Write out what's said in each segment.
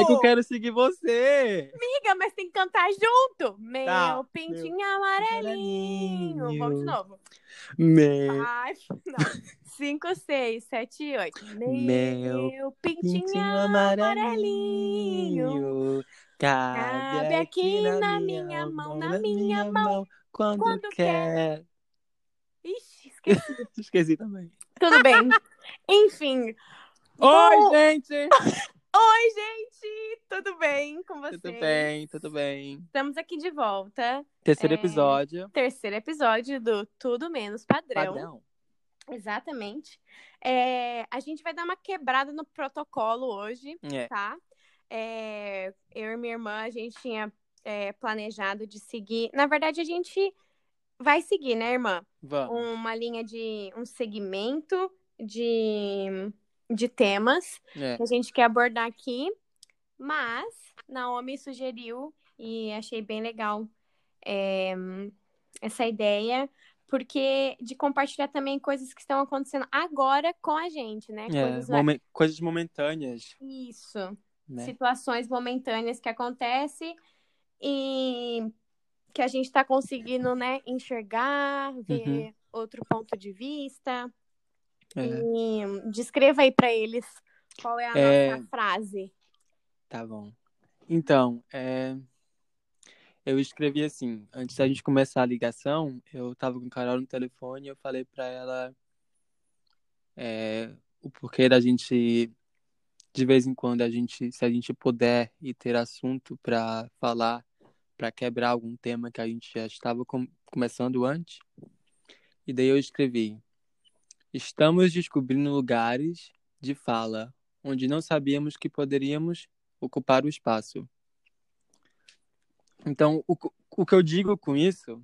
É que eu quero seguir você. Amiga, mas tem que cantar junto. Meu Tá, pintinho amarelinho. amarelinho. Vamos de novo. Meu Five, não. Cinco, seis, sete, oito. Meu, Meu pintinho, pintinho amarelinho. amarelinho. Cabe aqui na minha mão, na minha mão. Quando, quando quer. Ixi, esqueci. Esqueci também. Tudo bem. Enfim. Oi, Bom- gente! Oi, gente! Tudo bem com vocês? Tudo bem, tudo bem. Estamos aqui de volta. Terceiro É, episódio. Terceiro episódio do Tudo Menos Padrão. Padrão. Exatamente. É, a gente vai dar uma quebrada no protocolo hoje, É. tá? É, eu e minha irmã, a gente tinha é, planejado de seguir. Na verdade, a gente vai seguir, né, irmã? Vamos. Uma linha de. um segmento de, de temas É. que a gente quer abordar aqui. Mas Naomi sugeriu e achei bem legal é, essa ideia, porque de compartilhar também coisas que estão acontecendo agora com a gente, né? É, Coisas momen- Coisas momentâneas, Isso, né? situações momentâneas que acontecem e que a gente está conseguindo, né, enxergar, ver outro ponto de vista. É, E descreva aí para eles qual é a É. nossa frase. tá bom. Então, é, eu escrevi assim, antes da gente começar a ligação, eu tava com a Carol no telefone e eu falei pra ela é, o porquê da gente, de vez em quando, a gente, se a gente puder e ter assunto pra falar, pra quebrar algum tema que a gente já estava com- começando antes. E daí eu escrevi: Estamos descobrindo lugares de fala onde não sabíamos que poderíamos ocupar o espaço. Então, o, o que eu digo com isso,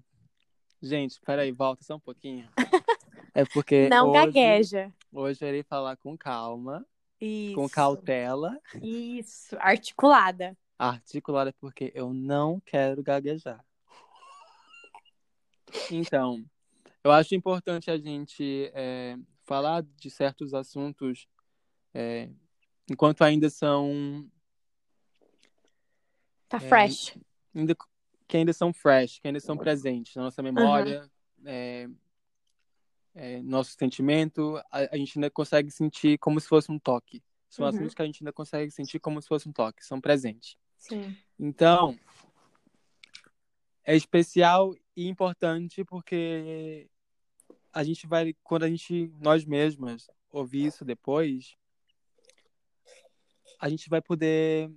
gente, peraí, volta só um pouquinho. É porque Não hoje, gagueja. hoje eu irei falar com calma, Isso. com cautela, Isso, articulada. articulada, porque eu não quero gaguejar. Então, eu acho importante a gente é, falar de certos assuntos é, enquanto ainda são Tá É, fresh. ainda, que ainda são fresh, que ainda são presentes na nossa memória, é, é, nosso sentimento, a, a gente ainda consegue sentir como se fosse um toque. São Uhum. assuntos que a gente ainda consegue sentir como se fosse um toque, são presentes. Sim. Então, é especial e importante porque a gente vai, quando a gente, nós mesmas, ouvir isso depois, a gente vai poder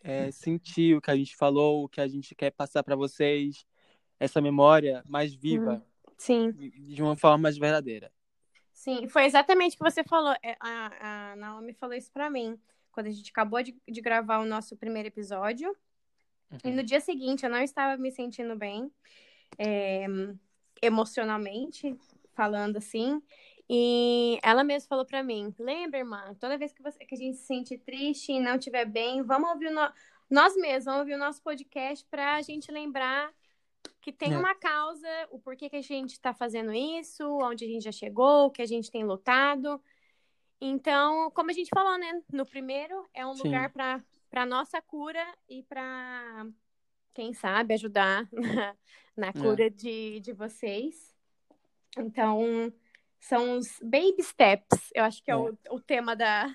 é, sentir o que a gente falou, o que a gente quer passar para vocês, essa memória mais viva, Sim, de uma forma mais verdadeira. sim. Foi exatamente o que você falou. É, A, a Naomi falou isso pra mim. Quando a gente acabou de, de gravar o nosso primeiro episódio. E Uhum. no dia seguinte eu não estava me sentindo bem, é, emocionalmente, falando assim. E ela mesma falou pra mim: lembra, irmã, toda vez que, você, que a gente se sente triste e não estiver bem, vamos ouvir no... nós mesmos, vamos ouvir o nosso podcast pra gente lembrar que tem É. uma causa, o porquê que a gente está fazendo isso, onde a gente já chegou, o que a gente tem lutado. Então, como a gente falou, né? No primeiro é um Sim. lugar para para nossa cura e para quem sabe ajudar na, na É. cura de, de vocês. Então, são os baby steps. Eu acho que é, É. o, o tema da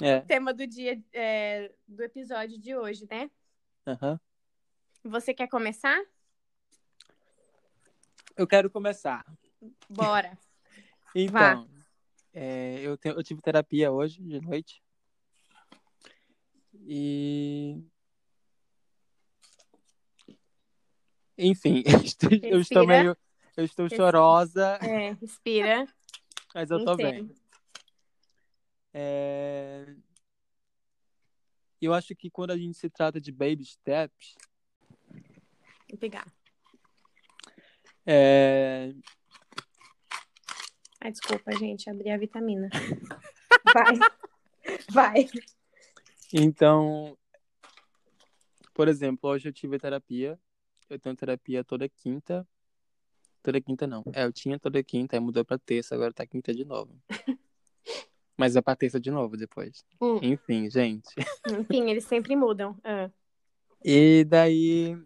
É, tema do dia é, do episódio de hoje, né? aham. Você quer começar? Eu quero começar. Bora. Então, é, eu, tenho- eu tive terapia hoje de noite. E. Enfim, estou- eu estou Respira. meio. Eu estou Respira. chorosa, É, respira. mas eu tô Entendo. bem. É, Eu acho que quando a gente se trata de baby steps, Vou pegar. é, Ai, desculpa, gente, abri a vitamina. Vai. Vai. Então, por exemplo, hoje eu tive terapia. Eu tenho terapia toda quinta. Toda quinta não. É, eu tinha toda quinta, aí mudou pra terça, agora tá quinta de novo. Mas é Patrícia de novo depois. Hum. Enfim, gente. Enfim, eles sempre mudam. Ah. E daí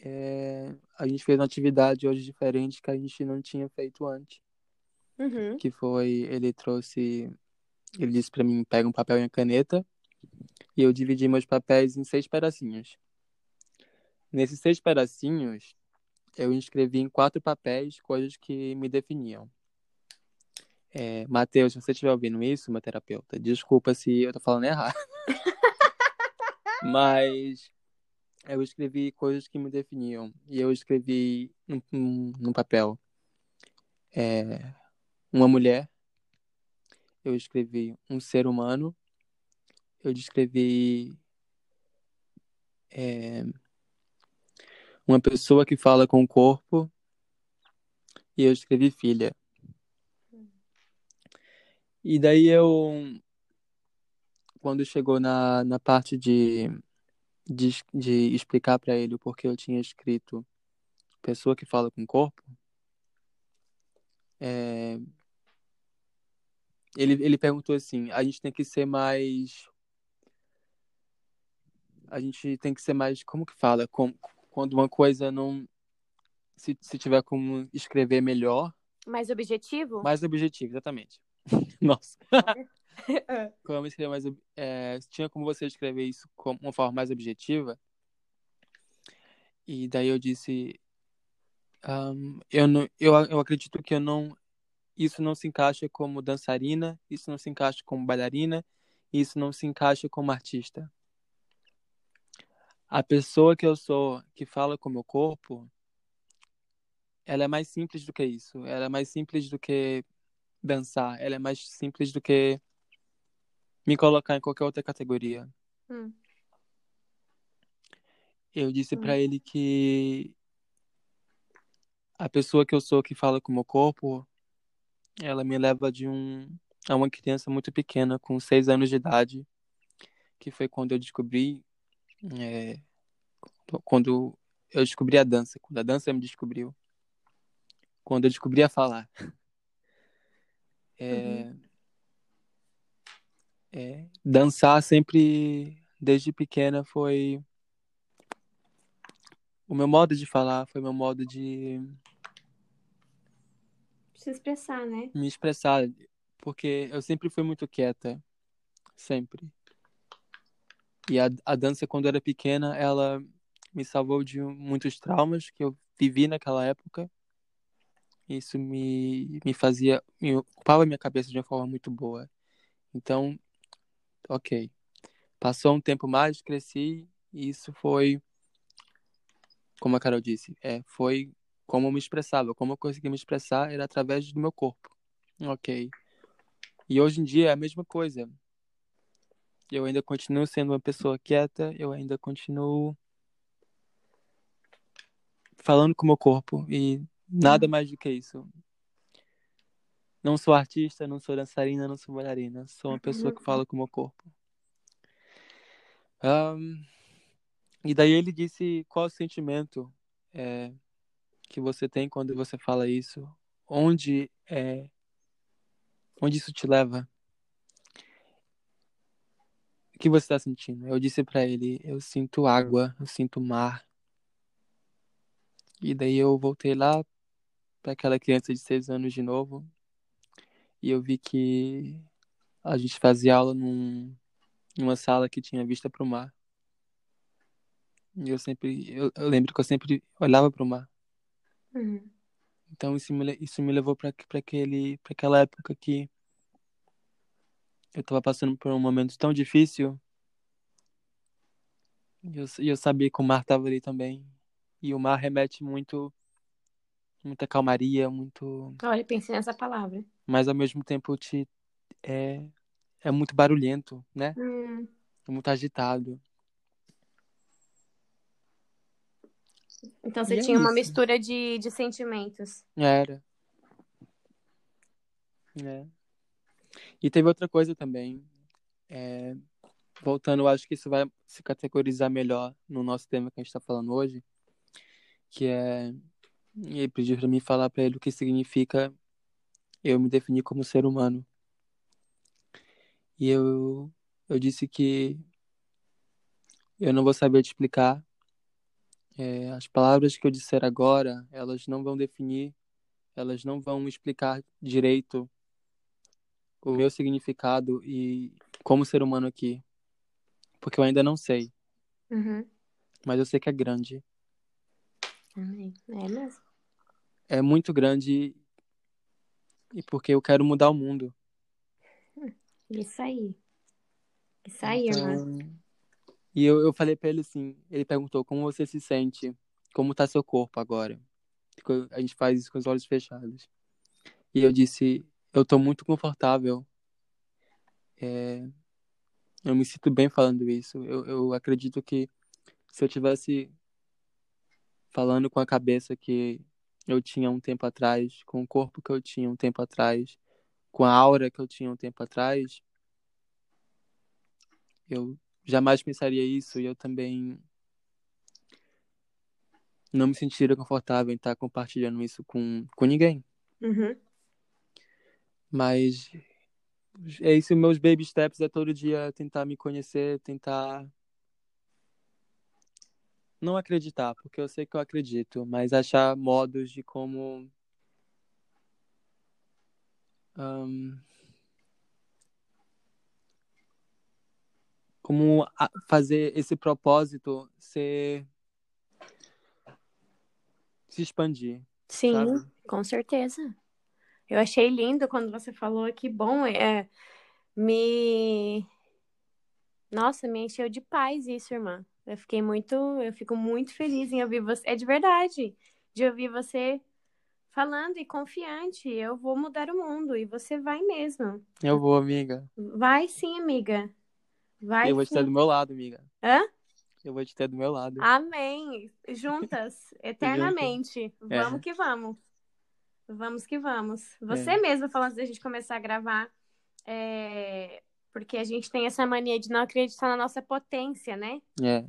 é, a gente fez uma atividade hoje diferente que a gente não tinha feito antes. Uhum. Que foi, ele trouxe, ele disse pra mim, pega um papel e uma caneta. E eu dividi meus papéis em seis pedacinhos. Nesses seis pedacinhos, eu escrevi em quatro papéis coisas que me definiam. É, Matheus, se você estiver ouvindo isso, meu terapeuta, desculpa se eu tô falando errado. Mas eu escrevi coisas que me definiam. E eu escrevi num, num, num papel é, uma mulher, eu escrevi um ser humano, eu descrevi é, uma pessoa que fala com o corpo e eu escrevi filha. E daí eu, quando chegou na, na parte de, de, de explicar para ele o porquê eu tinha escrito pessoa que fala com o corpo, é, ele, ele perguntou assim: a gente tem que ser mais. A gente tem que ser mais. Como que fala? Com, quando uma coisa não. Se, se tiver como escrever melhor. Mais objetivo? Mais objetivo, exatamente. Nossa. como escrever mais. É, tinha como você escrever isso com uma forma mais objetiva. E daí eu disse. Um, eu, não, eu, eu acredito que eu não. Isso não se encaixa como dançarina, isso não se encaixa como bailarina, isso não se encaixa como artista. A pessoa que eu sou, que fala com o meu corpo, ela é mais simples do que isso. Ela é mais simples do que dançar. Ela é mais simples do que me colocar em qualquer outra categoria. Hum. Eu disse Hum. pra ele que a pessoa que eu sou que fala com o meu corpo, ela me leva de um a uma criança muito pequena, com seis anos de idade, que foi quando eu descobri é, quando eu descobri a dança, quando a dança me descobriu, quando eu descobri a falar. É, é, dançar sempre, desde pequena, foi o meu modo de falar, foi o meu modo de Se expressar, né? me expressar, porque eu sempre fui muito quieta, sempre. E a, a dança, quando eu era pequena, ela me salvou de muitos traumas que eu vivi naquela época. Isso me, me fazia, me ocupava minha cabeça de uma forma muito boa. Então, ok. Passou um tempo mais, cresci, e isso foi, como a Carol disse, é, foi como eu me expressava. Como eu conseguia me expressar era através do meu corpo. Ok. E hoje em dia é a mesma coisa. Eu ainda continuo sendo uma pessoa quieta, eu ainda continuo falando com o meu corpo e nada mais do que isso. Não sou artista, não sou dançarina, não sou bailarina. Sou uma pessoa que fala com o meu corpo. Ahn, e daí ele disse qual o sentimento é, que você tem quando você fala isso, onde é, onde isso te leva, que você está sentindo? Eu disse pra ele, eu sinto água, eu sinto mar. E daí eu voltei lá para aquela criança de seis anos de novo e eu vi que a gente fazia aula num, numa sala que tinha vista para o mar. E eu sempre, eu, eu lembro que eu sempre olhava para o mar. Uhum. Então isso me, isso me levou para aquele, para aquela época que eu estava passando por um momento tão difícil. E eu, eu sabia que o mar estava ali também. E o mar remete muito, muita calmaria, muito, Olha, pensei nessa palavra. mas ao mesmo tempo te é, é muito barulhento, né? Hum. É muito agitado. Então você E é tinha uma isso. mistura de, de sentimentos. Era. É. E teve outra coisa também. É, voltando, eu acho que isso vai se categorizar melhor no nosso tema que a gente está falando hoje, que é ele pediu para mim falar para ele o que significa eu me definir como ser humano. E eu, eu disse que eu não vou saber te explicar. É, as palavras que eu disser agora, elas não vão definir, elas não vão explicar direito o meu significado e como ser humano aqui. Porque eu ainda não sei. Uhum. Mas eu sei que é grande. Amém. É mesmo. É muito grande e porque eu quero mudar o mundo. Isso aí. Isso aí. Então, e eu, eu falei pra ele assim, ele perguntou como você se sente, como tá seu corpo agora. A gente faz isso com os olhos fechados. E eu disse, eu tô muito confortável. É, eu me sinto bem falando isso. Eu, eu acredito que se eu tivesse falando com a cabeça que eu tinha um tempo atrás, com o corpo que eu tinha um tempo atrás, com a aura que eu tinha um tempo atrás, eu jamais pensaria isso e eu também não me sentiria confortável em estar compartilhando isso com, com ninguém. Uhum. Mas é isso, meus baby steps é todo dia tentar me conhecer, tentar não acreditar, porque eu sei que eu acredito, mas achar modos de como um, como fazer esse propósito ser se expandir. Sim, sabe? com certeza. Eu achei lindo quando você falou que bom, é me Nossa, me encheu de paz isso, irmã. Eu fiquei muito, eu fico muito feliz em ouvir você. É de verdade, de ouvir você falando e confiante. Eu vou mudar o mundo e você vai mesmo. Eu vou, amiga. Vai sim, amiga. Vai eu vou te ter sim. do meu lado, amiga. Hã? Eu vou te ter do meu lado. Amém. Juntas, eternamente. É. Vamos que vamos. Vamos que vamos. Você É. mesmo falou antes da gente começar a gravar, é, porque a gente tem essa mania de não acreditar na nossa potência, né? É,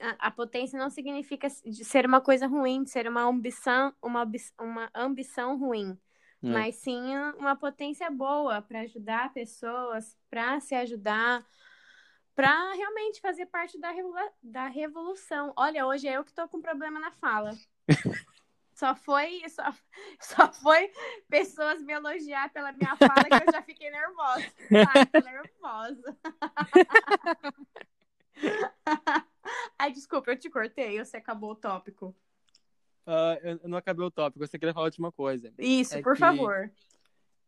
A, a potência não significa ser uma coisa ruim, de ser uma ambição, uma, uma ambição ruim, é. mas sim uma potência boa para ajudar pessoas, para se ajudar, para realmente fazer parte da, revolu- da revolução. Olha, hoje é eu que tô com problema na fala. Só foi, só, só foi pessoas me elogiar pela minha fala que eu já fiquei nervosa. Ai, tô nervosa. Ai, desculpa, eu te cortei, você acabou o tópico. Ah, eu não acabei o tópico, você queria falar a última coisa. Isso, É por favor.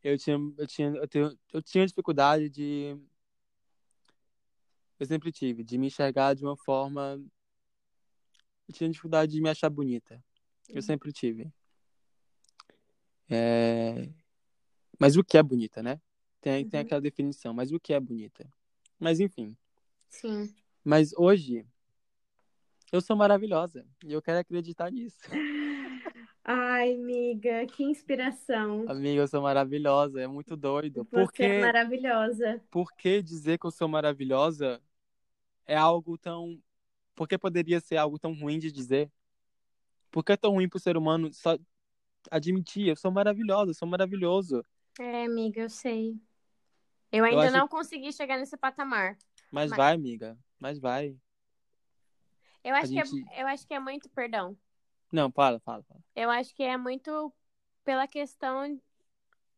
Eu tinha, eu tinha, eu tenho, eu tinha dificuldade de. Eu sempre tive, de me enxergar de uma forma. Eu tinha dificuldade de me achar bonita. Eu sempre tive. É... Mas o que é bonita, né? Tem, tem Uhum. aquela definição, mas o que é bonita? Mas enfim. Sim. Mas hoje, eu sou maravilhosa. E eu quero acreditar nisso. Ai, amiga, que inspiração. Amiga, eu sou maravilhosa. É muito doido. Você Por é maravilhosa. por que dizer que eu sou maravilhosa é algo tão. Por que poderia ser algo tão ruim de dizer? Por que é tão ruim pro ser humano só admitir? Eu sou maravilhosa, eu sou maravilhoso. É, amiga, eu sei. Eu ainda acho- não consegui chegar nesse patamar. Mas Mas- vai, amiga. Mas vai. Eu acho, que gente- é, eu acho que é muito, perdão. Não, fala, fala, fala. Eu acho que é muito pela questão.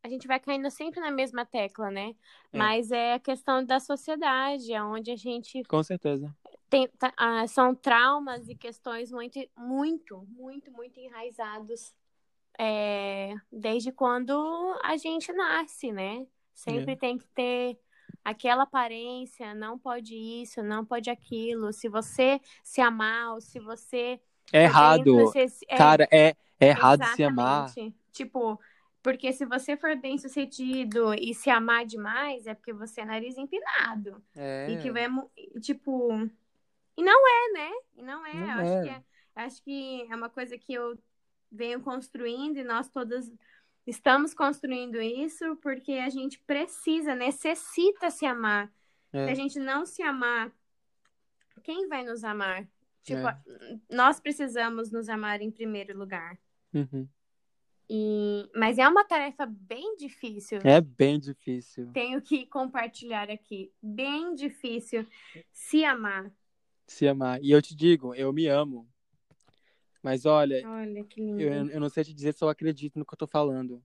A gente vai caindo sempre na mesma tecla, né? É. Mas é a questão da sociedade, onde a gente Com certeza. tem, tá- ah, são traumas e questões muito, muito, muito, muito enraizados é, desde quando a gente nasce, né? Sempre É. tem que ter aquela aparência, não pode isso, não pode aquilo. Se você se amar, ou se você É errado. você é, Cara, é, é errado se amar. Exatamente. Tipo, porque se você for bem sucedido e se amar demais, é porque você é nariz empinado. É. E que vai, tipo. E não é, né? E não é. Não eu é. Acho, que é. Acho que é uma coisa que eu venho construindo e nós todas estamos construindo isso porque a gente precisa, necessita se amar. É. Se a gente não se amar, quem vai nos amar? Tipo, É. nós precisamos nos amar em primeiro lugar. Uhum. E... Mas é uma tarefa bem difícil. É bem difícil. Tenho que compartilhar aqui. Bem difícil se amar. Se amar. E eu te digo, eu me amo. Mas olha, Olha que lindo. eu, eu não sei te dizer se eu acredito no que eu tô falando.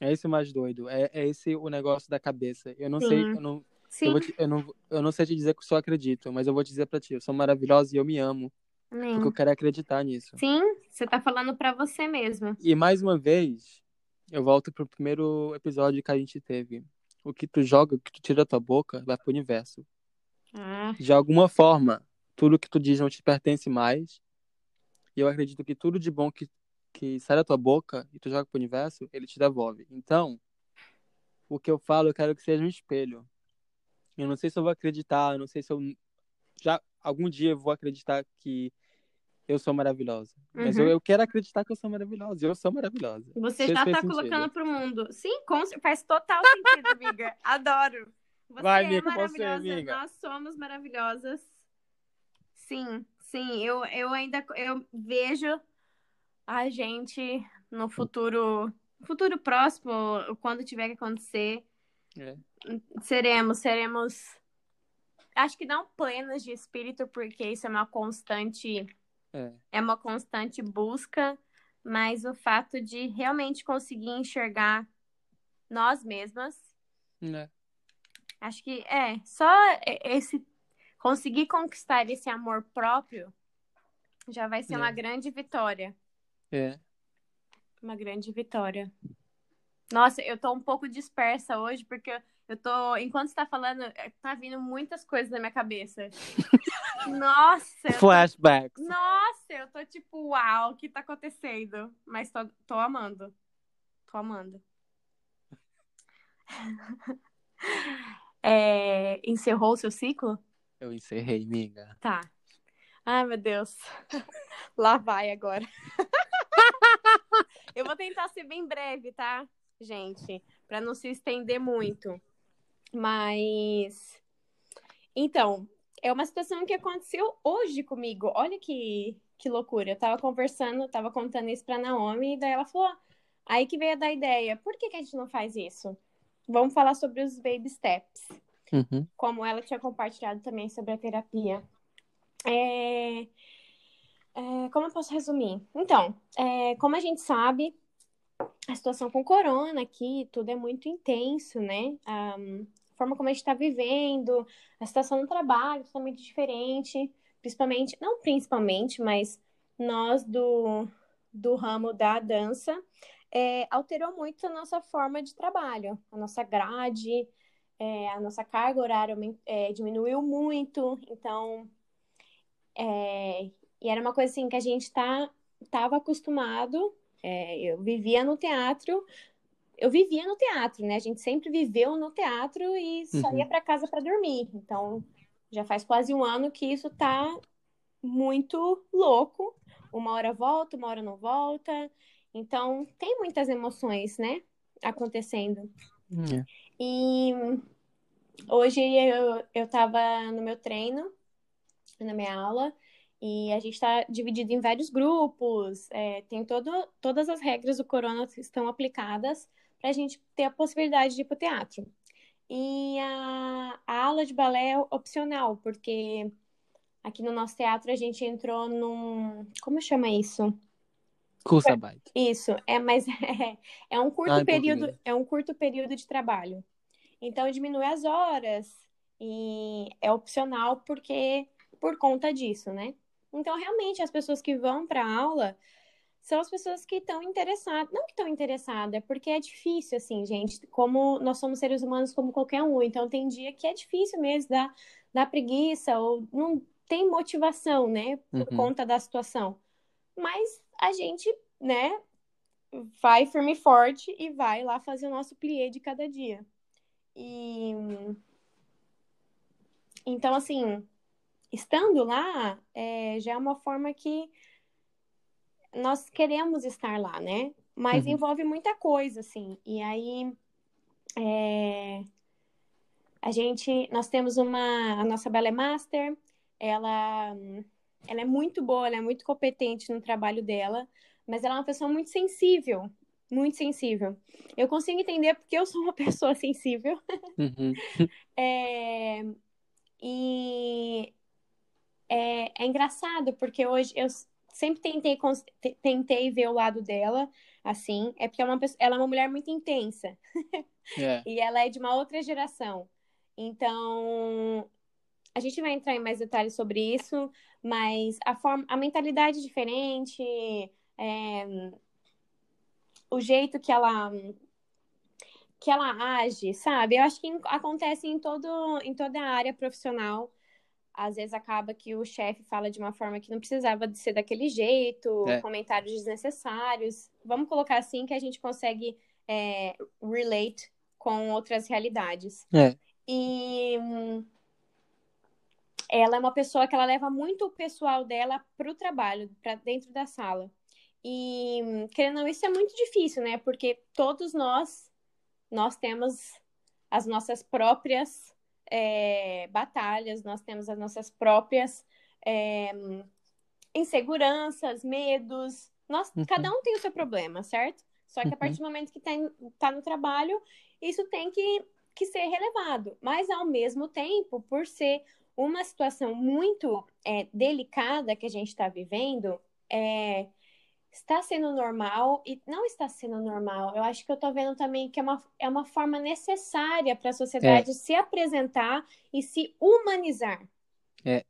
É esse o mais doido. É, é esse o negócio da cabeça. Eu não Sim. sei, eu não, eu, te- eu não, eu não sei te dizer que eu só acredito, mas eu vou te dizer pra ti, eu sou maravilhosa e eu me amo, amém. porque eu quero acreditar nisso. Sim, você tá falando pra você mesma. E mais uma vez, eu volto pro primeiro episódio que a gente teve. O que tu joga, o que tu tira da tua boca, vai pro universo. Ah, De alguma forma, tudo que tu diz não te pertence mais. E eu acredito que tudo de bom que, que sai da tua boca e tu joga pro universo, ele te devolve. Então, o que eu falo, eu quero que seja um espelho. Eu não sei se eu vou acreditar, eu não sei se eu já algum dia eu vou acreditar que eu sou maravilhosa. Mas eu, Uhum. eu quero acreditar que eu sou maravilhosa. Eu sou maravilhosa. Você já tá sentido. colocando pro mundo. Sim, faz total sentido, amiga. Adoro. Você Vai, é amiga, você, maravilhosa. amiga. Nós somos maravilhosas. Sim, sim. Eu, eu ainda eu vejo a gente no futuro, futuro próximo, quando tiver que acontecer, É. seremos, seremos. Acho que não plenas de espírito, porque isso é uma constante É. é uma constante busca, mas o fato de realmente conseguir enxergar nós mesmas, Né? acho que é só esse conseguir conquistar esse amor próprio já vai ser É. uma grande vitória, É. uma grande vitória. Nossa, eu tô um pouco dispersa hoje porque eu tô, enquanto você tá falando, tá vindo muitas coisas na minha cabeça. Nossa, eu tô Flashbacks. Nossa, eu tô tipo, uau, o que tá acontecendo? Mas tô, tô amando. Tô amando. É, encerrou o seu ciclo? Eu encerrei, amiga. Tá. Ai, meu Deus. Lá vai agora. Eu vou tentar ser bem breve, tá, gente? Pra não se estender muito. Mas. Então, é uma situação que aconteceu hoje comigo. Olha que, que loucura. Eu tava conversando, tava contando isso pra Naomi, e daí ela falou. Aí que veio a dar ideia. Por que, que a gente não faz isso? Vamos falar sobre os baby steps Uhum. como ela tinha compartilhado também sobre a terapia. É, é, como eu posso resumir? Então, é, como a gente sabe, a situação com corona aqui, tudo é muito intenso, né? Ahm, a forma como a gente está vivendo, a situação no trabalho totalmente diferente, principalmente, não principalmente, mas nós do, do ramo da dança, é, alterou muito a nossa forma de trabalho, a nossa grade, é, a nossa carga horária é, diminuiu muito, então é, e era uma coisa assim que a gente tá, tava acostumado. é, eu vivia no teatro, eu vivia no teatro, né? A gente sempre viveu no teatro e só Uhum. ia para casa para dormir. Então já faz quase um ano que isso tá muito louco. Uma hora volta, uma hora não volta. Então tem muitas emoções, né? Acontecendo. É. E hoje eu, eu tava no meu treino, na minha aula, e a gente está dividido em vários grupos, é, tem todo, todas as regras do corona estão aplicadas para a gente ter a possibilidade de ir para o teatro. E a, a aula de balé é opcional, porque aqui no nosso teatro a gente entrou num. Como chama isso? Kursarbeit. Isso, é, mas é, é um curto Ah, em período, é um curto período de trabalho. Então diminui as horas e é opcional porque por conta disso, né? Então realmente as pessoas que vão para aula são as pessoas que estão interessadas, não que estão interessadas, é porque é difícil assim, gente, como nós somos seres humanos como qualquer um, então tem dia que é difícil mesmo, dá, dá preguiça ou não tem motivação, né, por Uhum. conta da situação. Mas a gente, né, vai firme e forte e vai lá fazer o nosso plié de cada dia. E então, assim, estando lá, é, já é uma forma que nós queremos estar lá, né? Mas Uhum. envolve muita coisa, assim. E aí, é, a gente, nós temos uma, a nossa Ballet Master, ela, ela é muito boa, ela é muito competente no trabalho dela, mas ela é uma pessoa muito sensível, muito sensível. Eu consigo entender porque eu sou uma pessoa sensível. Uhum. é, e é, é engraçado, porque hoje eu sempre tentei, tentei ver o lado dela, assim, é porque ela é uma, pessoa, ela é uma mulher muito intensa. É. e ela é de uma outra geração. Então, a gente vai entrar em mais detalhes sobre isso, mas a, forma, a mentalidade é diferente, é, o jeito que ela que ela age, sabe? Eu acho que acontece em todo em toda a área profissional. Às vezes acaba que o chefe fala de uma forma que não precisava de ser daquele jeito, é. comentários desnecessários. Vamos colocar assim que a gente consegue é, relate com outras realidades. É. E ela é uma pessoa que ela leva muito o pessoal dela para o trabalho, para dentro da sala. E, querendo ou não, isso é muito difícil, né? Porque todos nós, nós temos as nossas próprias é, batalhas, nós temos as nossas próprias é, inseguranças, medos. Nós, uhum. Cada um tem o seu problema, certo? Só que a partir uhum. do momento que está tá no trabalho, isso tem que, que ser relevado. Mas, ao mesmo tempo, por ser uma situação muito é, delicada que a gente está vivendo, é, está sendo normal e não está sendo normal. Eu acho que eu estou vendo também que é uma, é uma forma necessária para a sociedade é. se apresentar e se humanizar. É.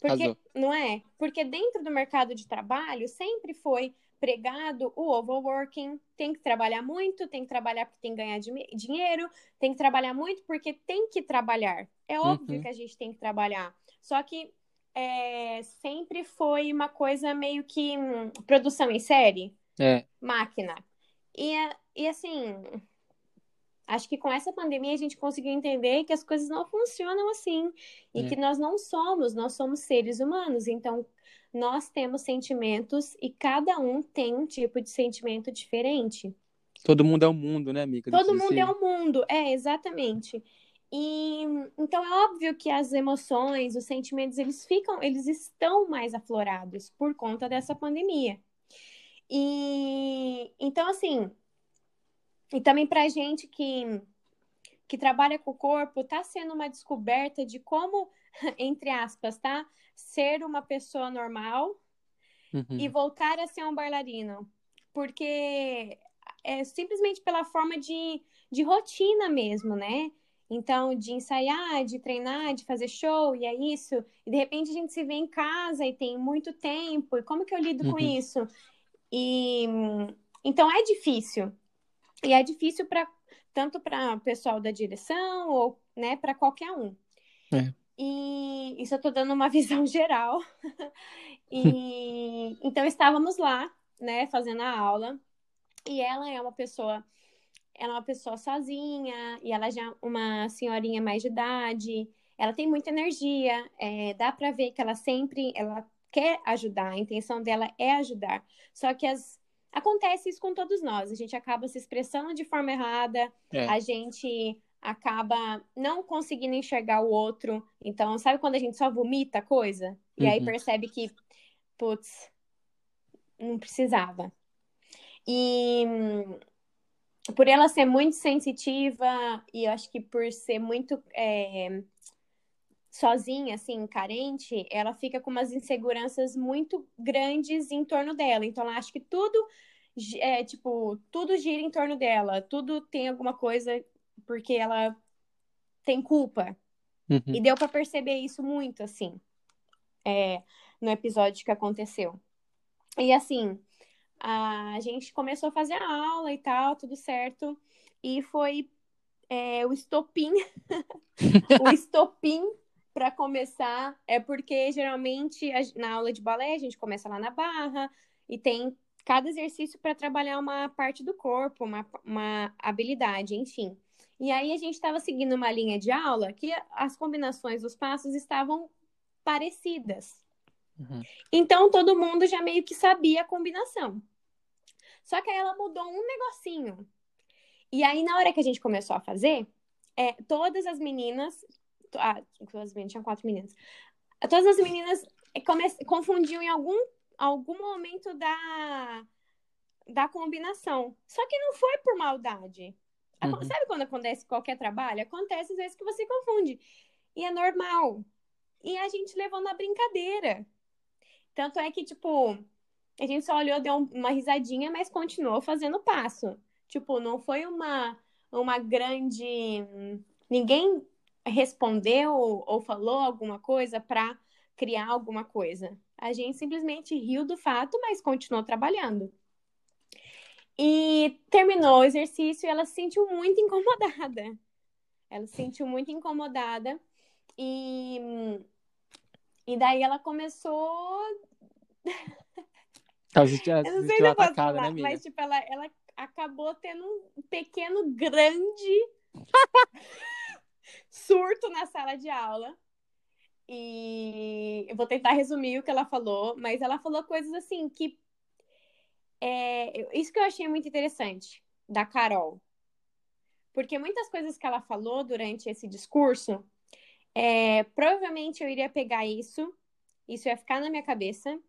Porque, Azul. não é? Porque dentro do mercado de trabalho sempre foi pregado o overworking, tem que trabalhar muito, tem que trabalhar porque tem que ganhar dinheiro, tem que trabalhar muito porque tem que trabalhar. É óbvio uhum. que a gente tem que trabalhar. Só que é, sempre foi uma coisa meio que hum, produção em série, é. máquina. E, e assim, acho que com essa pandemia a gente conseguiu entender que as coisas não funcionam assim e é. que nós não somos, nós somos seres humanos. Então, nós temos sentimentos e cada um tem um tipo de sentimento diferente. Todo mundo é o um mundo, né, amiga? Todo mundo assim. é o um mundo, é, exatamente. E então é óbvio que as emoções, os sentimentos, eles ficam, eles estão mais aflorados por conta dessa pandemia. E então assim, e também pra gente que que trabalha com o corpo, tá sendo uma descoberta de como, entre aspas, tá? Ser uma pessoa normal uhum. e voltar a ser um bailarino. Porque é simplesmente pela forma de, de rotina mesmo, né? Então, de ensaiar, de treinar, de fazer show, e é isso. E de repente a gente se vê em casa e tem muito tempo. E como que eu lido uhum. com isso? E então é difícil. E é difícil para tanto para o pessoal da direção ou, né, para qualquer um. É. E isso eu estou dando uma visão geral. e então estávamos lá, né, fazendo a aula. E ela é uma pessoa ela é uma pessoa sozinha e ela já é uma senhorinha mais de idade. Ela tem muita energia, é, dá para ver que ela sempre ela quer ajudar, a intenção dela é ajudar. Só que as, acontece isso com todos nós, a gente acaba se expressando de forma errada, é. a gente acaba não conseguindo enxergar o outro. Então, sabe quando a gente só vomita coisa? E uhum. aí percebe que, putz, não precisava. E por ela ser muito sensitiva e acho que por ser muito é, sozinha, assim, carente, ela fica com umas inseguranças muito grandes em torno dela. Então, ela acha que tudo, é, tipo, tudo gira em torno dela, tudo tem alguma coisa porque ela tem culpa. Uhum. E deu para perceber isso muito, assim, é, no episódio que aconteceu. E assim, a gente começou a fazer a aula e tal, tudo certo. E foi é, o estopim, o estopim para começar é porque geralmente na aula de balé a gente começa lá na barra e tem cada exercício para trabalhar uma parte do corpo, uma, uma habilidade, enfim. E aí a gente estava seguindo uma linha de aula que as combinações dos passos estavam parecidas. Uhum. Então todo mundo já meio que sabia a combinação. Só que aí ela mudou um negocinho. E aí, na hora que a gente começou a fazer, é, todas as meninas. Ah, as meninas, tinham quatro meninas. Todas as meninas come, confundiam em algum, algum momento da, da combinação. Só que não foi por maldade. Uhum. Sabe quando acontece qualquer trabalho? Acontece às vezes que você confunde. E é normal. E a gente levou na brincadeira. Tanto é que, tipo, a gente só olhou, deu uma risadinha, mas continuou fazendo passo. Tipo, não foi uma, uma grande. Ninguém respondeu ou falou alguma coisa para criar alguma coisa. A gente simplesmente riu do fato, mas continuou trabalhando. E terminou o exercício e ela se sentiu muito incomodada. Ela se sentiu muito incomodada e, e daí ela começou. Tá, eu não sei se atacada, falar, né, amiga? mas tipo, ela, ela acabou tendo um pequeno, grande surto na sala de aula. E eu vou tentar resumir o que ela falou, mas ela falou coisas assim que. É, isso que eu achei muito interessante da Carol. Porque muitas coisas que ela falou durante esse discurso, é, provavelmente eu iria pegar isso, isso ia ficar na minha cabeça.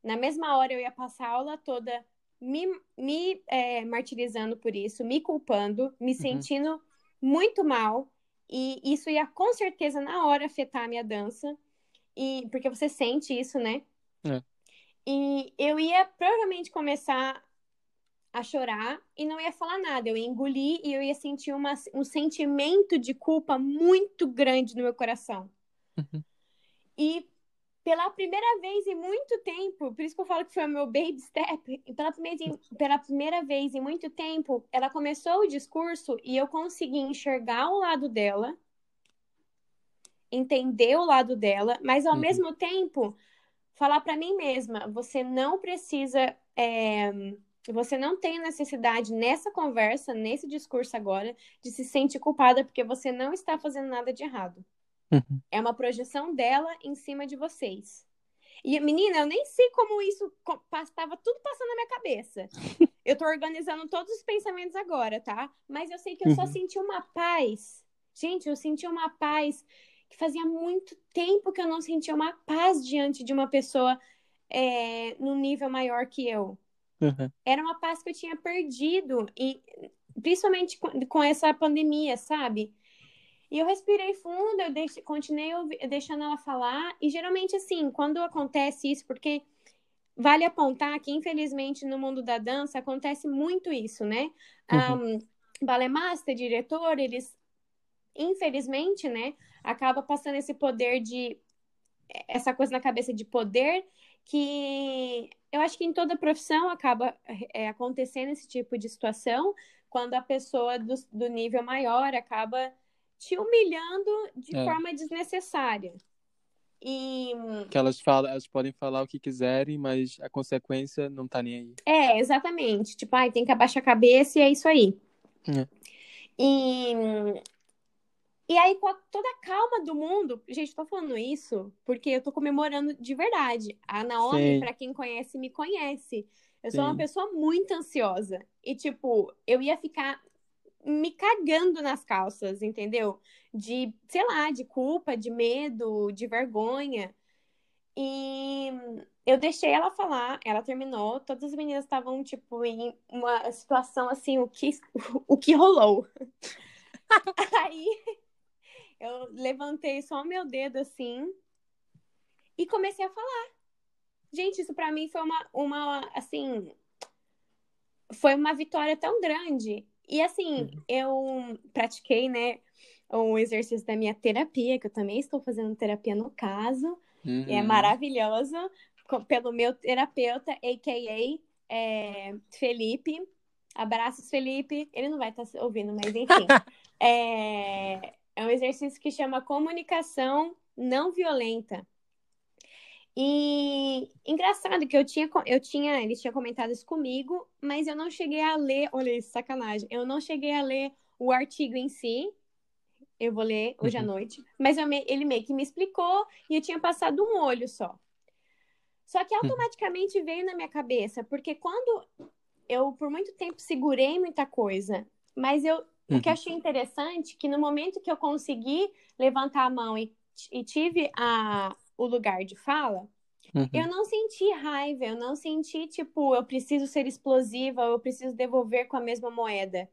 Na mesma hora eu ia passar a aula toda me, me é, martirizando por isso, me culpando, me uhum. sentindo muito mal. E isso ia com certeza na hora afetar a minha dança. E, porque você sente isso, né? É. E eu ia provavelmente começar a chorar e não ia falar nada. Eu ia engolir e eu ia sentir uma, um sentimento de culpa muito grande no meu coração. Uhum. E pela primeira vez em muito tempo, por isso que eu falo que foi o meu baby step, pela primeira, pela primeira vez em muito tempo, ela começou o discurso e eu consegui enxergar o lado dela, entender o lado dela, mas ao uhum. mesmo tempo falar para mim mesma: você não precisa. É, você não tem necessidade nessa conversa, nesse discurso agora, de se sentir culpada porque você não está fazendo nada de errado. Uhum. É uma projeção dela em cima de vocês. E, menina, eu nem sei como isso estava tudo passando na minha cabeça. eu tô organizando todos os pensamentos agora, tá? Mas eu sei que eu só uhum. senti uma paz. Gente, eu senti uma paz que fazia muito tempo que eu não sentia uma paz diante de uma pessoa é, no nível maior que eu. Uhum. Era uma paz que eu tinha perdido, e principalmente com, essa pandemia, sabe? E eu respirei fundo, eu deixe, continuei deixando ela falar. E geralmente, assim, quando acontece isso, porque vale apontar que, infelizmente, no mundo da dança acontece muito isso, né? Uhum. Um, master, diretor, eles, infelizmente, né, acaba passando esse poder de. essa coisa na cabeça de poder que eu acho que em toda profissão acaba é, acontecendo esse tipo de situação quando a pessoa do, do nível maior acaba te humilhando de é. forma desnecessária. E... Que elas falam, elas podem falar o que quiserem, mas a consequência não tá nem aí. É, exatamente. Tipo, ai, tem que abaixar a cabeça e é isso aí. É. E... E aí, com a, toda a calma do mundo, gente, tô falando isso porque eu tô comemorando de verdade. A Naomi, para quem conhece, me conhece. Eu sou Sim. uma pessoa muito ansiosa. E, tipo, eu ia ficar me cagando nas calças, entendeu? De, sei lá, de culpa, de medo, de vergonha. E eu deixei ela falar, ela terminou, todas as meninas estavam, tipo, em uma situação assim, o que, o que rolou. Aí eu levantei só o meu dedo assim e comecei a falar. Gente, isso para mim foi uma, uma, assim, foi uma vitória tão grande e assim, eu pratiquei, né, o exercício da minha terapia, que eu também estou fazendo terapia no caso, uhum. é uhum. maravilhoso, pelo meu terapeuta, a.k.a. É, Felipe. Abraços, Felipe. Ele não vai estar tá ouvindo, mas enfim. é, é um exercício que chama comunicação não violenta. E engraçado que eu tinha, eu tinha, ele tinha comentado isso comigo, mas eu não cheguei a ler, olha isso, sacanagem. Eu não cheguei a ler o artigo em si. Eu vou ler hoje uhum. à noite, mas me, ele meio que me explicou e eu tinha passado um olho só. Só que uhum. automaticamente veio na minha cabeça, porque quando eu por muito tempo segurei muita coisa, mas eu. O que uhum. achei interessante que no momento que eu consegui levantar a mão e, e tive a o lugar de fala, Uhum. Eu não senti raiva, eu não senti, tipo, eu preciso ser explosiva, eu preciso devolver com a mesma moeda,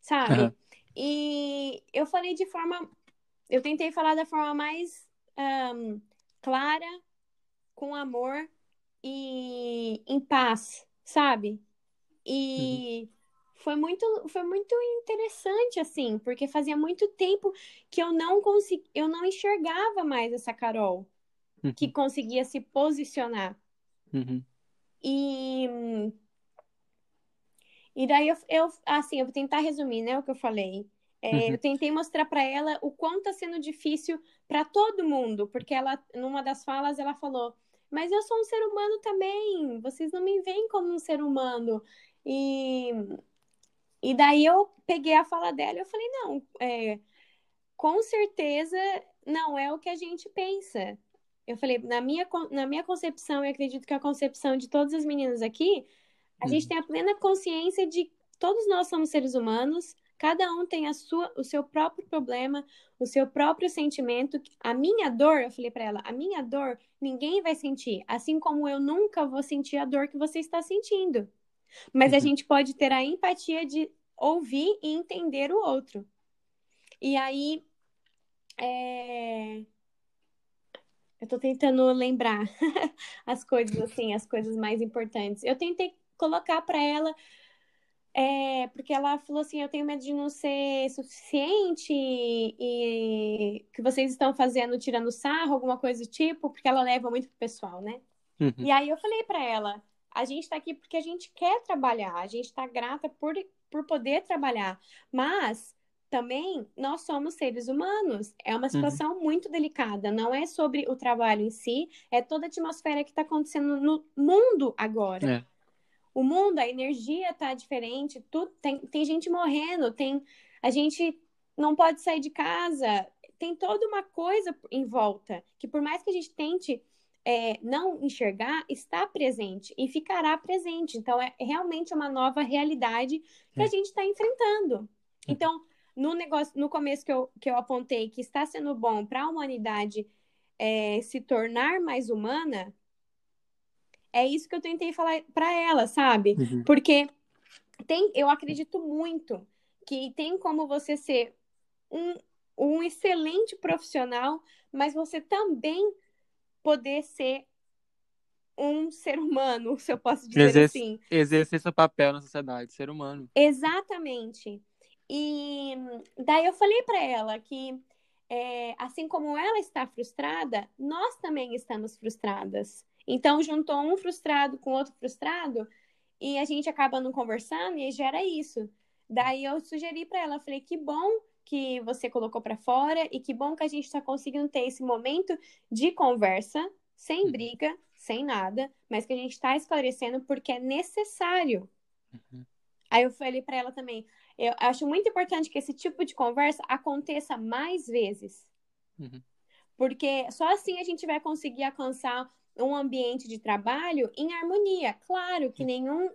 sabe? Aham. E eu falei de forma. Eu tentei falar da forma mais ahn, clara, com amor e em paz, sabe? E foi muito, foi muito interessante, assim, porque fazia muito tempo que eu não consegui, eu não enxergava mais essa Carol Uhum. que conseguia se posicionar. Uhum. E, e daí eu, eu, assim, eu vou tentar resumir, né, o que eu falei. É, Uhum. Eu tentei mostrar para ela o quanto tá sendo difícil para todo mundo, porque ela, numa das falas, ela falou: Mas eu sou um ser humano também, vocês não me veem como um ser humano. E, e daí eu peguei a fala dela e eu falei: Não, é, com certeza não é o que a gente pensa. Eu falei, na minha, na minha concepção, e acredito que a concepção de todas as meninas aqui, a gente Uhum. tem a plena consciência de que todos nós somos seres humanos, cada um tem a sua, o seu próprio problema, o seu próprio sentimento. A minha dor, eu falei pra ela, a minha dor ninguém vai sentir, assim como eu nunca vou sentir a dor que você está sentindo. Mas a Uhum. gente pode ter a empatia de ouvir e entender o outro. E aí, é... eu tô tentando lembrar as coisas assim, as coisas mais importantes. Eu tentei colocar para ela, é, porque ela falou assim, eu tenho medo de não ser suficiente e que vocês estão fazendo tirando sarro, alguma coisa do tipo, porque ela leva muito pro pessoal, né? Uhum. E aí eu falei para ela, a gente tá aqui porque a gente quer trabalhar, a gente tá grata por, por poder trabalhar, mas também nós somos seres humanos. É uma situação muito delicada, não é sobre o trabalho em si, é toda a atmosfera que está acontecendo no mundo agora. É. O mundo, a energia tá diferente, tudo, tem, tem gente morrendo, tem a gente não pode sair de casa, tem toda uma coisa em volta que por mais que a gente tente é, não enxergar, está presente e ficará presente. Então é realmente uma nova realidade que a É. gente está enfrentando. Então no negócio, no começo que eu, que eu apontei que está sendo bom para a humanidade é, se tornar mais humana, é isso que eu tentei falar para ela, sabe? Uhum. Porque tem, eu acredito muito que tem como você ser um, um excelente profissional, mas você também poder ser um ser humano, se eu posso dizer Exerce- assim. Exercer seu papel na sociedade, ser humano. Exatamente. E daí eu falei para ela que, é, assim como ela está frustrada, nós também estamos frustradas. Então, juntou um frustrado com outro frustrado e a gente acaba não conversando e gera isso. Daí eu sugeri para ela, falei que bom que você colocou para fora e que bom que a gente está conseguindo ter esse momento de conversa, sem briga, sem nada, mas que a gente está esclarecendo porque é necessário. Uhum. Aí eu falei para ela também, eu acho muito importante que esse tipo de conversa aconteça mais vezes. Uhum. Porque só assim a gente vai conseguir alcançar um ambiente de trabalho em harmonia. Claro que nenhum,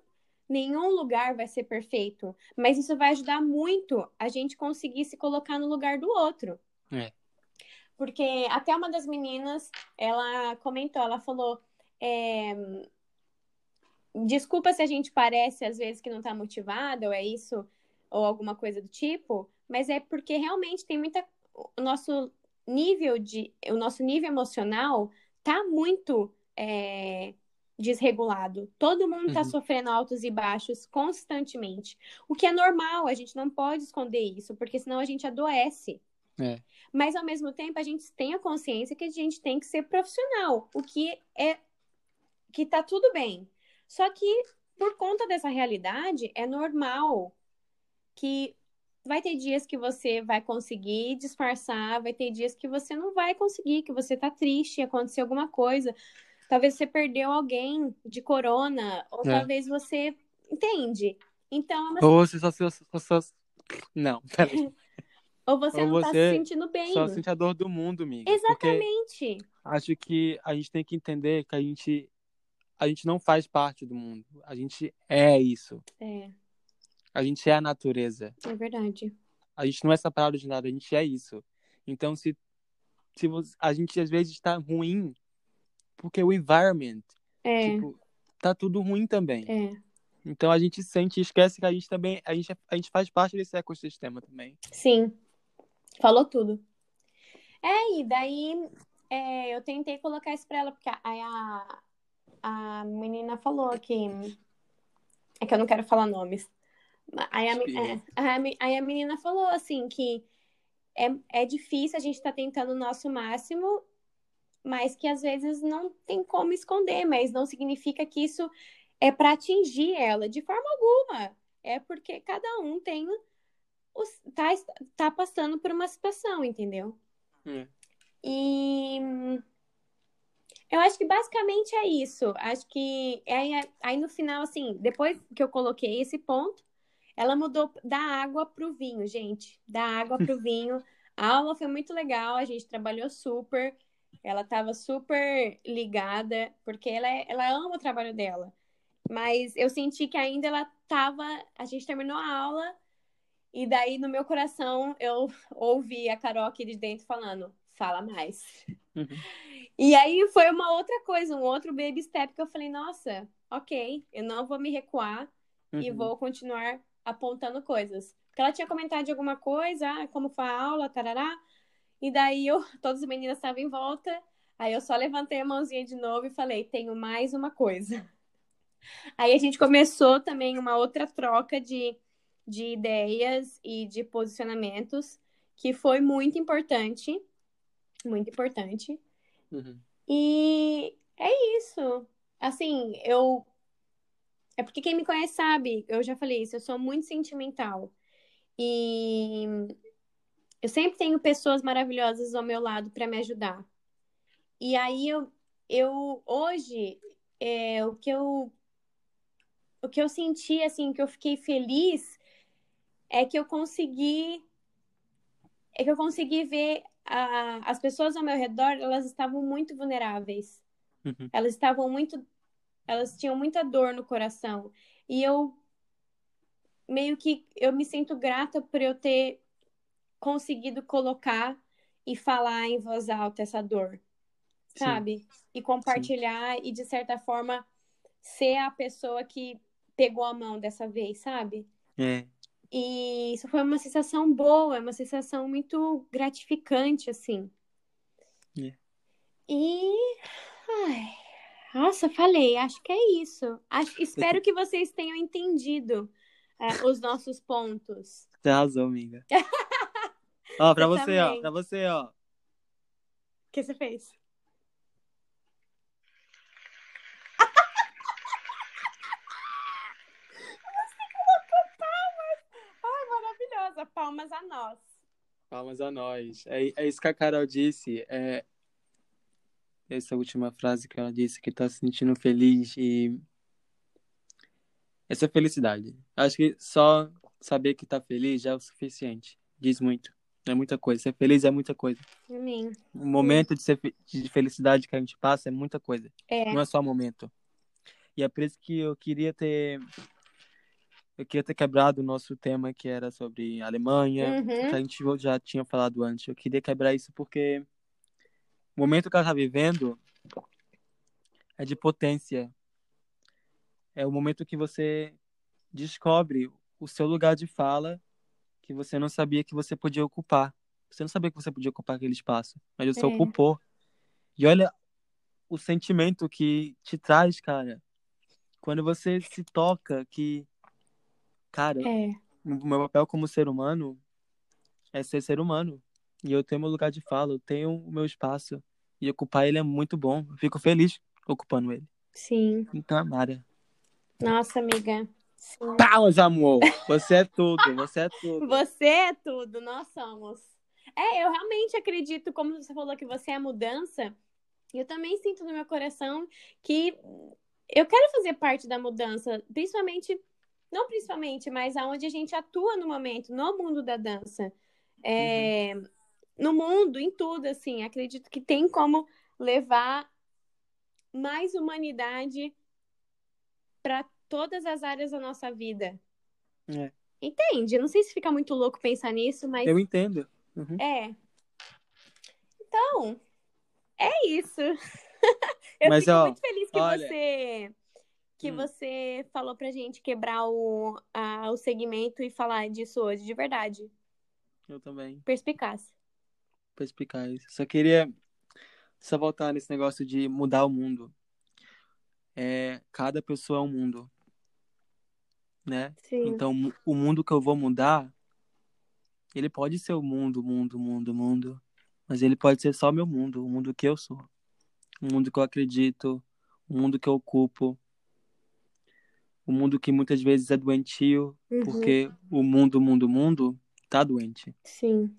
nenhum lugar vai ser perfeito, mas isso vai ajudar muito a gente conseguir se colocar no lugar do outro. É. Porque até uma das meninas, ela comentou, ela falou. é, Desculpa se a gente parece às vezes que não tá motivada, ou é isso, ou alguma coisa do tipo, mas é porque realmente tem muita. O nosso nível de. O nosso nível emocional tá muito é, desregulado. Todo mundo tá Uhum. sofrendo altos e baixos constantemente. O que é normal, a gente não pode esconder isso, porque senão a gente adoece. É. Mas ao mesmo tempo a gente tem a consciência que a gente tem que ser profissional, o que é que tá tudo bem. Só que por conta dessa realidade é normal que vai ter dias que você vai conseguir disfarçar, vai ter dias que você não vai conseguir, que você tá triste, aconteceu alguma coisa. Talvez você perdeu alguém de corona, ou É. talvez você entende. Então, é Ou você só, só, só, só... Não, peraí. ou você ou não tá você se sentindo bem. Só sente a dor do mundo, amiga. Exatamente. acho que a gente tem que entender que a gente, a gente não faz parte do mundo. A gente é isso. É, A gente é a natureza. é verdade. A gente não é separado de nada, a gente é isso. Então, se, se você- a gente às vezes está ruim porque o environment, É, tipo, tá tudo ruim também. é. Então a gente sente e esquece que a gente também, a gente, a gente faz parte desse ecossistema também. Sim. Falou tudo. É, e daí é, eu tentei colocar isso pra ela, porque aí a, a menina falou que. É que eu não quero falar nomes. Aí a, é, a aí a menina falou assim que é, é difícil, a gente tá tentando o nosso máximo, mas que às vezes não tem como esconder, mas não significa que isso é pra atingir ela de forma alguma. É porque cada um tem os, tá, tá passando por uma situação, entendeu? É. E eu acho que basicamente é isso. Acho que aí, aí no final, assim, depois que eu coloquei esse ponto, ela mudou da água pro vinho, gente. Da água pro vinho. A aula foi muito legal, a gente trabalhou super. Ela estava super ligada, porque ela, é- ela ama o trabalho dela. Mas eu senti que ainda ela tava. A gente terminou a aula, e daí no meu coração eu ouvi a Carol aqui de dentro falando: fala mais. Uhum. E aí foi uma outra coisa, um outro baby step que eu falei: nossa, ok, eu não vou me recuar e Uhum. vou continuar apontando coisas. Porque ela tinha comentado de alguma coisa, ah, como foi a aula, tarará. E daí eu, todas as meninas estavam em volta. Aí eu só levantei a mãozinha de novo e falei: tenho mais uma coisa. Aí a gente começou também uma outra troca de, de ideias e de posicionamentos, que foi muito importante. Muito importante. Uhum. E é isso. Assim, eu. É porque quem me conhece sabe, eu já falei isso, eu sou muito sentimental. E eu sempre tenho pessoas maravilhosas ao meu lado para me ajudar. E aí eu, eu hoje, é, o que eu o que eu senti, assim, que eu fiquei feliz é que eu consegui é que eu consegui ver a, as pessoas ao meu redor, elas estavam muito vulneráveis. Uhum. Elas estavam muito elas tinham muita dor no coração. E eu meio que eu me sinto grata por eu ter conseguido colocar e falar em voz alta essa dor, Sim. sabe? E compartilhar e de certa forma ser a pessoa que pegou a mão dessa vez, sabe? É. E isso foi uma sensação boa, uma sensação muito gratificante, assim. É. E. Ai, nossa, falei, acho que é isso. Acho, espero que vocês tenham entendido é, os nossos pontos. Arrasou, amiga. ó, pra Eu você, ó. também. Pra você, ó. O que você fez? Você colocou palmas! Ai, maravilhosa! Palmas a nós. Palmas a nós. É, é isso que a Carol disse. É essa última frase que ela disse, que tá se sentindo feliz e. Essa felicidade. Acho que só saber que tá feliz já é o suficiente. Diz muito. É muita coisa. Ser feliz é muita coisa. Amém. O momento de, ser, de felicidade que a gente passa é muita coisa. É, Não é só momento. E é por isso que eu queria ter. Eu queria ter quebrado o nosso tema que era sobre Alemanha, Uhum. que a gente já tinha falado antes. Eu queria quebrar isso porque o momento que ela tá vivendo é de potência. É o momento que você descobre o seu lugar de fala que você não sabia que você podia ocupar. Você não sabia que você podia ocupar aquele espaço, mas você É. ocupou. E olha o sentimento que te traz, cara. Quando você se toca que, cara, é, o meu papel como ser humano é ser ser humano. E eu tenho meu lugar de fala, eu tenho o meu espaço. E ocupar ele é muito bom. Eu fico feliz ocupando ele. sim. Então, Amara. Nossa, amiga. Sim. Palmas, amor! Você é tudo, você é tudo. Você é tudo, nós somos. É, eu realmente acredito, como você falou que você é a mudança, eu também sinto no meu coração que eu quero fazer parte da mudança, principalmente, não principalmente, mas aonde a gente atua no momento, no mundo da dança. É, No mundo, em tudo, assim, acredito que tem como levar mais humanidade para todas as áreas da nossa vida. É. Entende? Não sei se fica muito louco pensar nisso, mas Eu entendo. Uhum. é. Então, é isso. Eu Mas, fico ó, muito feliz que olha- você que Hum. você falou pra gente quebrar o, a- o segmento e falar disso hoje, de verdade. Eu também. Perspicaz. perspicaz. Só queria só voltar nesse negócio de mudar o mundo. É, cada pessoa é um mundo, né? Sim. Então, o mundo que eu vou mudar, ele pode ser o mundo, mundo, mundo, mundo, mas ele pode ser só meu mundo, o mundo que eu sou, o mundo que eu acredito, o mundo que eu ocupo, o mundo que muitas vezes é doentio, Uhum. porque o mundo, mundo, mundo tá doente. Sim.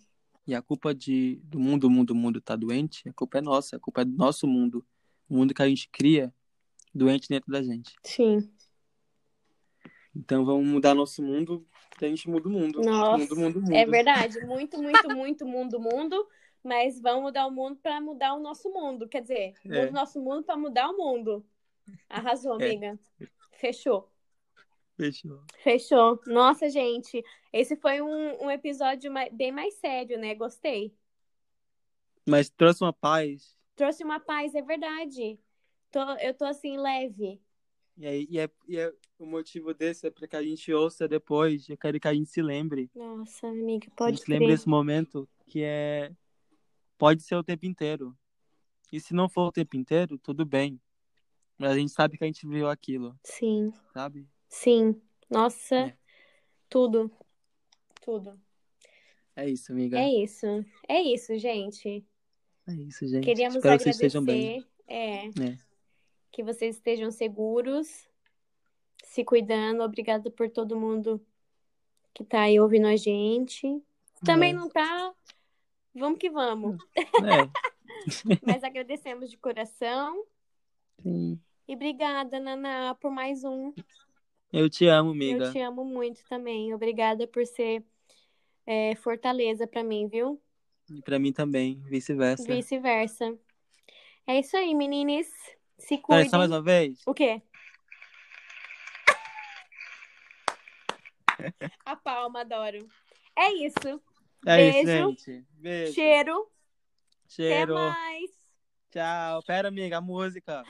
E a culpa de, do mundo, mundo, mundo tá doente, a culpa é nossa, a culpa é do nosso mundo. O mundo que a gente cria doente dentro da gente. Sim. Então vamos mudar nosso mundo, que a gente muda o mundo. Nossa, mundo, mundo, mundo. É verdade. Muito, muito, muito mundo, mundo. Mas vamos mudar o mundo pra mudar o nosso mundo. Quer dizer, É. o nosso mundo pra mudar o mundo. Arrasou, É. amiga. Fechou. Fechou. Fechou. Nossa, gente. Esse foi um, um episódio bem mais sério, né? Gostei. Mas trouxe uma paz. Trouxe uma paz, é verdade. Tô, eu tô assim, leve. E, aí, e, é, e é- o motivo desse é para que a gente ouça depois. Eu quero que a gente se lembre. Nossa, amiga, pode gente se lembre desse momento que é. Pode ser o tempo inteiro. E se não for o tempo inteiro, tudo bem. Mas a gente sabe que a gente viveu aquilo, Sim, sabe? sim. Nossa, É. tudo. Tudo. É isso, amiga. É isso. É isso, gente. É isso, gente. Queríamos Espero que vocês agradecer. estejam bem. É, É. que vocês estejam seguros, se cuidando. Obrigada por todo mundo que tá aí ouvindo a gente. Também não tá? Vamos que vamos. É. Mas agradecemos de coração. Sim. E obrigada, Naná, por mais um. Eu te amo, amiga. Eu te amo muito também. Obrigada por ser é, fortaleza pra mim, viu? E pra mim também, vice-versa. Vice-versa. É isso aí, meninas. Se Peraí, cuidem. só mais uma vez? O quê? A palma, adoro. É isso. É Beijo. isso, gente. Beijo. Cheiro. Cheiro. Até mais. Tchau. Pera, amiga, a música.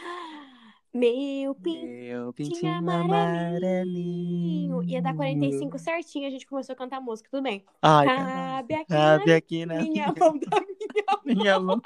Meu pintinho Meu pintinho amarelinho. amarelinho. Ia dar 45 certinho, a gente começou a cantar a música. Tudo bem. Ai. Cabe aqui Cabe aqui na minha mão da minha minha mão.